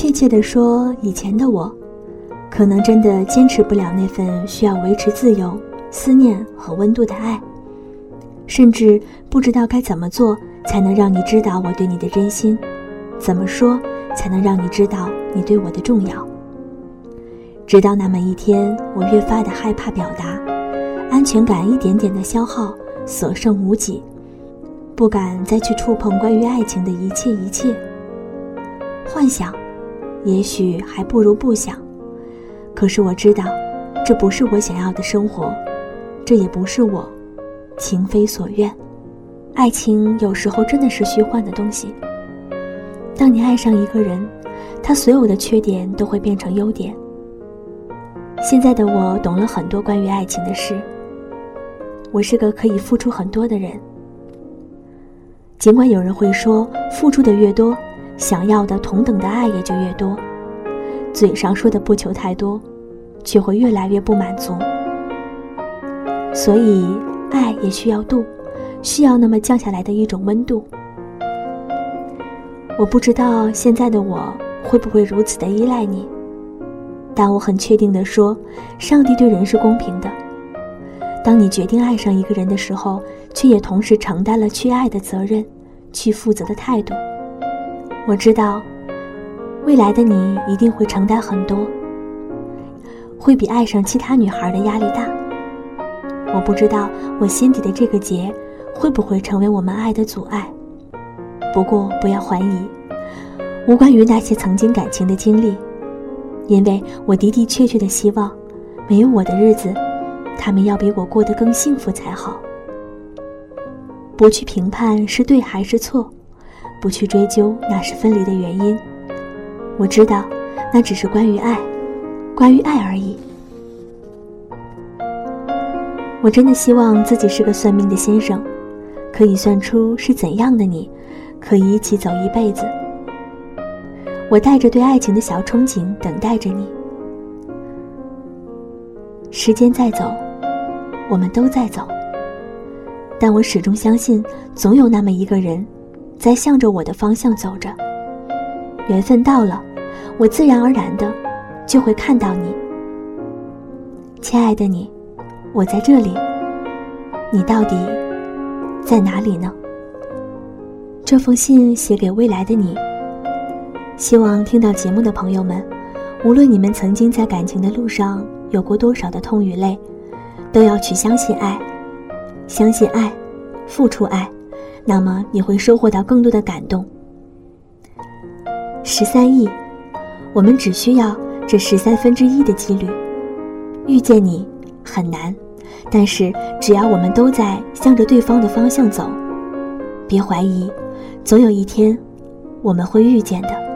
确切地说，以前的我，可能真的坚持不了那份需要维持自由、思念和温度的爱，甚至不知道该怎么做才能让你知道我对你的真心，怎么说才能让你知道你对我的重要。直到那么一天，我越发的害怕表达，安全感一点点的消耗，所剩无几，不敢再去触碰关于爱情的一切一切。幻想。也许还不如不想，可是我知道，这不是我想要的生活，这也不是我情非所愿。爱情有时候真的是虚幻的东西。当你爱上一个人，他所有的缺点都会变成优点。现在的我懂了很多关于爱情的事。我是个可以付出很多的人，尽管有人会说，付出的越多。想要的同等的爱也就越多，嘴上说的不求太多，却会越来越不满足。所以，爱也需要度，需要那么降下来的一种温度。我不知道现在的我会不会如此的依赖你，但我很确定的说，上帝对人是公平的。当你决定爱上一个人的时候，却也同时承担了去爱的责任，去负责的态度。我知道，未来的你一定会承担很多，会比爱上其他女孩的压力大。我不知道我心底的这个结会不会成为我们爱的阻碍。不过不要怀疑，无关于那些曾经感情的经历，因为我的的确确的希望，没有我的日子，他们要比我过得更幸福才好。不去评判是对还是错。不去追究那是分离的原因，我知道，那只是关于爱，关于爱而已。我真的希望自己是个算命的先生，可以算出是怎样的你，可以一起走一辈子。我带着对爱情的小憧憬，等待着你。时间在走，我们都在走，但我始终相信，总有那么一个人。在向着我的方向走着，缘分到了，我自然而然的就会看到你，亲爱的你，我在这里，你到底在哪里呢？这封信写给未来的你，希望听到节目的朋友们，无论你们曾经在感情的路上有过多少的痛与泪，都要去相信爱，相信爱，付出爱。那么你会收获到更多的感动。十三亿，我们只需要这十三分之一的几率，遇见你很难，但是只要我们都在向着对方的方向走，别怀疑，总有一天我们会遇见的。